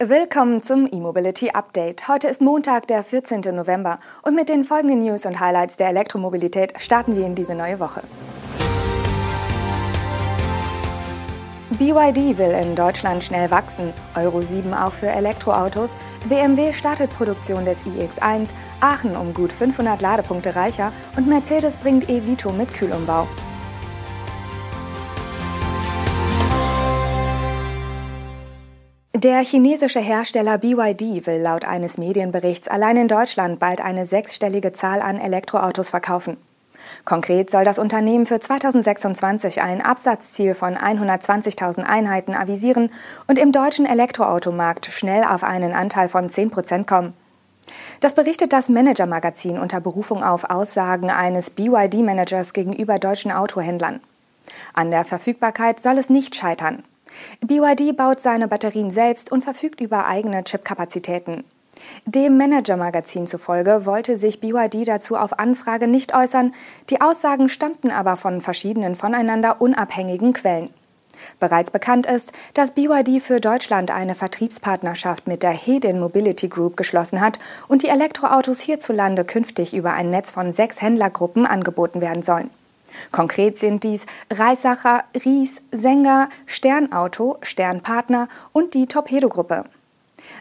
Willkommen zum E-Mobility Update. Heute ist Montag, der 14. November und mit den folgenden News und Highlights der Elektromobilität starten wir in diese neue Woche. BYD will in Deutschland schnell wachsen, Euro 7 auch für Elektroautos, BMW startet Produktion des iX1, Aachen um gut 500 Ladepunkte reicher und Mercedes bringt E-Vito mit Kühlumbau. Der chinesische Hersteller BYD will laut eines Medienberichts allein in Deutschland bald eine sechsstellige Zahl an Elektroautos verkaufen. Konkret soll das Unternehmen für 2026 ein Absatzziel von 120.000 Einheiten avisieren und im deutschen Elektroautomarkt schnell auf einen Anteil von 10 Prozent kommen. Das berichtet das Manager-Magazin unter Berufung auf Aussagen eines BYD-Managers gegenüber deutschen Autohändlern. An der Verfügbarkeit soll es nicht scheitern. BYD baut seine Batterien selbst und verfügt über eigene Chipkapazitäten. Dem Manager-Magazin zufolge wollte sich BYD dazu auf Anfrage nicht äußern, die Aussagen stammten aber von verschiedenen voneinander unabhängigen Quellen. Bereits bekannt ist, dass BYD für Deutschland eine Vertriebspartnerschaft mit der Hedin Mobility Group geschlossen hat und die Elektroautos hierzulande künftig über ein Netz von sechs Händlergruppen angeboten werden sollen. Konkret sind dies Reisacher, Ries, Sänger, Sternauto, Sternpartner und die Torpedo-Gruppe.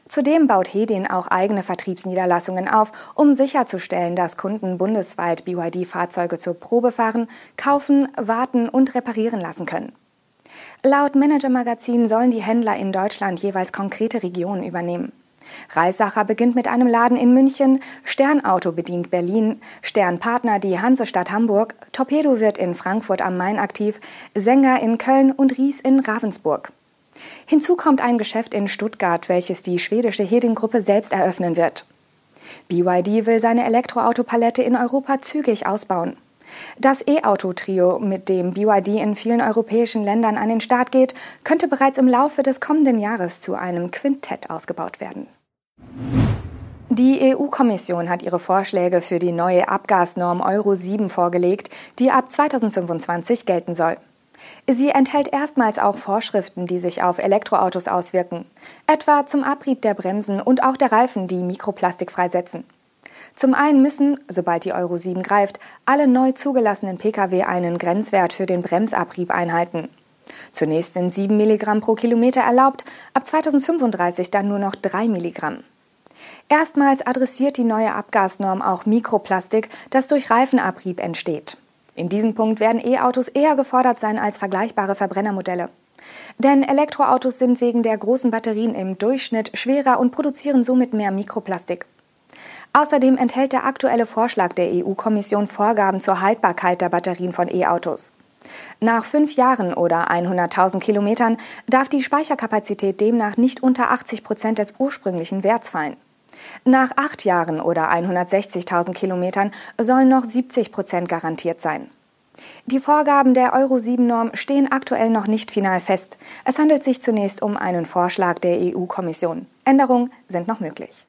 Zudem baut Hedin auch eigene Vertriebsniederlassungen auf, um sicherzustellen, dass Kunden bundesweit BYD-Fahrzeuge zur Probe fahren, kaufen, warten und reparieren lassen können. Laut Manager Magazin sollen die Händler in Deutschland jeweils konkrete Regionen übernehmen. Reisacher beginnt mit einem Laden in München, Sternauto bedient Berlin, Sternpartner die Hansestadt Hamburg, Torpedo wird in Frankfurt am Main aktiv, Sänger in Köln und Ries in Ravensburg. Hinzu kommt ein Geschäft in Stuttgart, welches die schwedische Heding-Gruppe selbst eröffnen wird. BYD will seine Elektroautopalette in Europa zügig ausbauen. Das E-Auto-Trio, mit dem BYD in vielen europäischen Ländern an den Start geht, könnte bereits im Laufe des kommenden Jahres zu einem Quintett ausgebaut werden. Die EU-Kommission hat ihre Vorschläge für die neue Abgasnorm Euro 7 vorgelegt, die ab 2025 gelten soll. Sie enthält erstmals auch Vorschriften, die sich auf Elektroautos auswirken, etwa zum Abrieb der Bremsen und auch der Reifen, die Mikroplastik freisetzen. Zum einen müssen, sobald die Euro 7 greift, alle neu zugelassenen Pkw einen Grenzwert für den Bremsabrieb einhalten. Zunächst sind 7 Milligramm pro Kilometer erlaubt, ab 2035 dann nur noch 3 Milligramm. Erstmals adressiert die neue Abgasnorm auch Mikroplastik, das durch Reifenabrieb entsteht. In diesem Punkt werden E-Autos eher gefordert sein als vergleichbare Verbrennermodelle. Denn Elektroautos sind wegen der großen Batterien im Durchschnitt schwerer und produzieren somit mehr Mikroplastik. Außerdem enthält der aktuelle Vorschlag der EU-Kommission Vorgaben zur Haltbarkeit der Batterien von E-Autos. Nach fünf Jahren oder 100.000 Kilometern darf die Speicherkapazität demnach nicht unter 80 Prozent des ursprünglichen Werts fallen. Nach acht Jahren oder 160.000 Kilometern sollen noch 70 Prozent garantiert sein. Die Vorgaben der Euro 7-Norm stehen aktuell noch nicht final fest. Es handelt sich zunächst um einen Vorschlag der EU-Kommission. Änderungen sind noch möglich.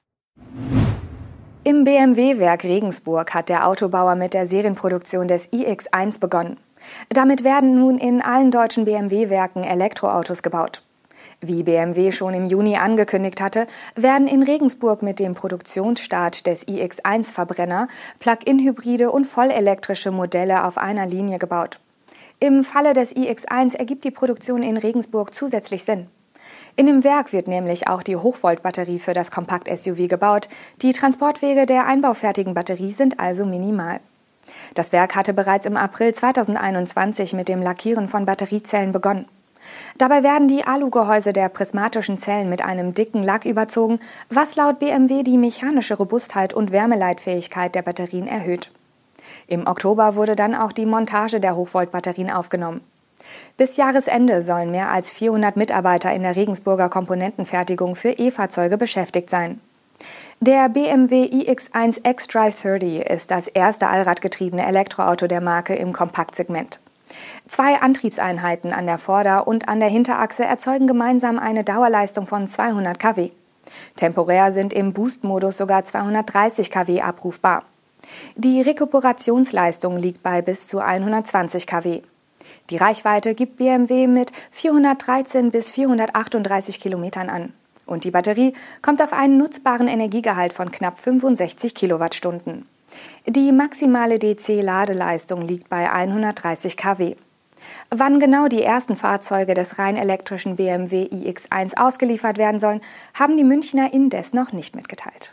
Im BMW-Werk Regensburg hat der Autobauer mit der Serienproduktion des iX1 begonnen. Damit werden nun in allen deutschen BMW-Werken Elektroautos gebaut. Wie BMW schon im Juni angekündigt hatte, werden in Regensburg mit dem Produktionsstart des iX1-Verbrenner Plug-in-Hybride und vollelektrische Modelle auf einer Linie gebaut. Im Falle des iX1 ergibt die Produktion in Regensburg zusätzlich Sinn. In dem Werk wird nämlich auch die Hochvoltbatterie für das Kompakt-SUV gebaut. Die Transportwege der einbaufertigen Batterie sind also minimal. Das Werk hatte bereits im April 2021 mit dem Lackieren von Batteriezellen begonnen. Dabei werden die Alugehäuse der prismatischen Zellen mit einem dicken Lack überzogen, was laut BMW die mechanische Robustheit und Wärmeleitfähigkeit der Batterien erhöht. Im Oktober wurde dann auch die Montage der Hochvoltbatterien aufgenommen. Bis Jahresende sollen mehr als 400 Mitarbeiter in der Regensburger Komponentenfertigung für E-Fahrzeuge beschäftigt sein. Der BMW iX1 xDrive 30 ist das erste allradgetriebene Elektroauto der Marke im Kompaktsegment. Zwei Antriebseinheiten an der Vorder- und an der Hinterachse erzeugen gemeinsam eine Dauerleistung von 200 kW. Temporär sind im Boost-Modus sogar 230 kW abrufbar. Die Rekuperationsleistung liegt bei bis zu 120 kW. Die Reichweite gibt BMW mit 413 bis 438 Kilometern an. Und die Batterie kommt auf einen nutzbaren Energiegehalt von knapp 65 Kilowattstunden. Die maximale DC-Ladeleistung liegt bei 130 kW. Wann genau die ersten Fahrzeuge des rein elektrischen BMW iX1 ausgeliefert werden sollen, haben die Münchner indes noch nicht mitgeteilt.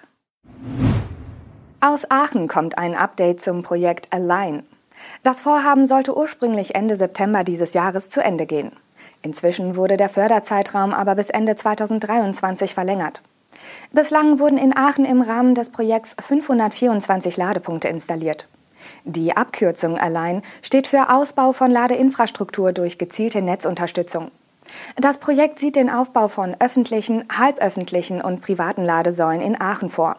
Aus Aachen kommt ein Update zum Projekt Align. Das Vorhaben sollte ursprünglich Ende September dieses Jahres zu Ende gehen. Inzwischen wurde der Förderzeitraum aber bis Ende 2023 verlängert. Bislang wurden in Aachen im Rahmen des Projekts 524 Ladepunkte installiert. Die Abkürzung allein steht für Ausbau von Ladeinfrastruktur durch gezielte Netzunterstützung. Das Projekt sieht den Aufbau von öffentlichen, halböffentlichen und privaten Ladesäulen in Aachen vor.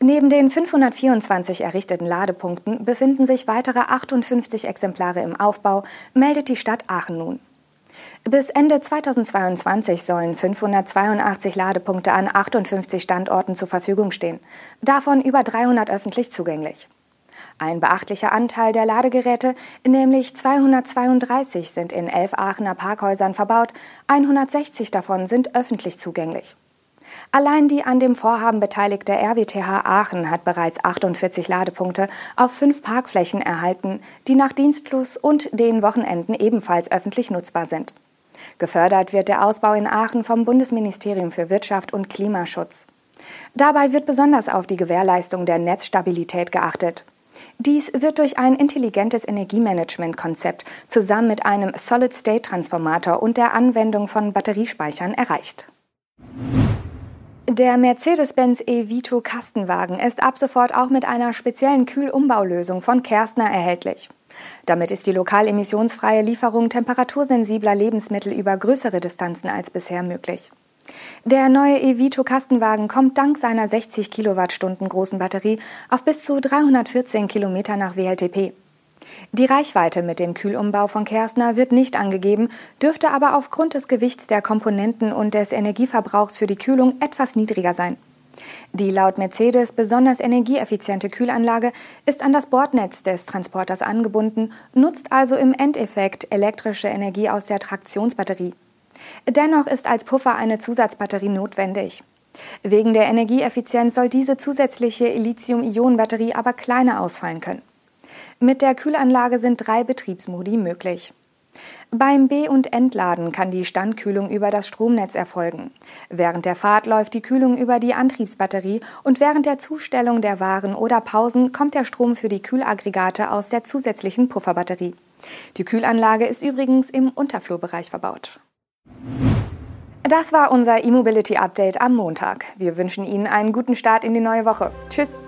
Neben den 524 errichteten Ladepunkten befinden sich weitere 58 Exemplare im Aufbau, meldet die Stadt Aachen nun. Bis Ende 2022 sollen 582 Ladepunkte an 58 Standorten zur Verfügung stehen, davon über 300 öffentlich zugänglich. Ein beachtlicher Anteil der Ladegeräte, nämlich 232, sind in elf Aachener Parkhäusern verbaut, 160 davon sind öffentlich zugänglich. Allein die an dem Vorhaben beteiligte RWTH Aachen hat bereits 48 Ladepunkte auf fünf Parkflächen erhalten, die nach Dienstlos und den Wochenenden ebenfalls öffentlich nutzbar sind. Gefördert wird der Ausbau in Aachen vom Bundesministerium für Wirtschaft und Klimaschutz. Dabei wird besonders auf die Gewährleistung der Netzstabilität geachtet. Dies wird durch ein intelligentes Energiemanagement-Konzept zusammen mit einem Solid-State-Transformator und der Anwendung von Batteriespeichern erreicht. Der Mercedes-Benz E-Vito Kastenwagen ist ab sofort auch mit einer speziellen Kühlumbaulösung von Kerstner erhältlich. Damit ist die lokal emissionsfreie Lieferung temperatursensibler Lebensmittel über größere Distanzen als bisher möglich. Der neue Evito Kastenwagen kommt dank seiner 60 Kilowattstunden großen Batterie auf bis zu 314 Kilometer nach WLTP. Die Reichweite mit dem Kühlumbau von Kerstner wird nicht angegeben, dürfte aber aufgrund des Gewichts der Komponenten und des Energieverbrauchs für die Kühlung etwas niedriger sein. Die laut Mercedes besonders energieeffiziente Kühlanlage ist an das Bordnetz des Transporters angebunden, nutzt also im Endeffekt elektrische Energie aus der Traktionsbatterie. Dennoch ist als Puffer eine Zusatzbatterie notwendig. Wegen der Energieeffizienz soll diese zusätzliche Lithium-Ionen-Batterie aber kleiner ausfallen können. Mit der Kühlanlage sind drei Betriebsmodi möglich. Beim B- und Entladen kann die Standkühlung über das Stromnetz erfolgen. Während der Fahrt läuft die Kühlung über die Antriebsbatterie und während der Zustellung der Waren oder Pausen kommt der Strom für die Kühlaggregate aus der zusätzlichen Pufferbatterie. Die Kühlanlage ist übrigens im Unterflurbereich verbaut. Das war unser E-Mobility Update am Montag. Wir wünschen Ihnen einen guten Start in die neue Woche. Tschüss!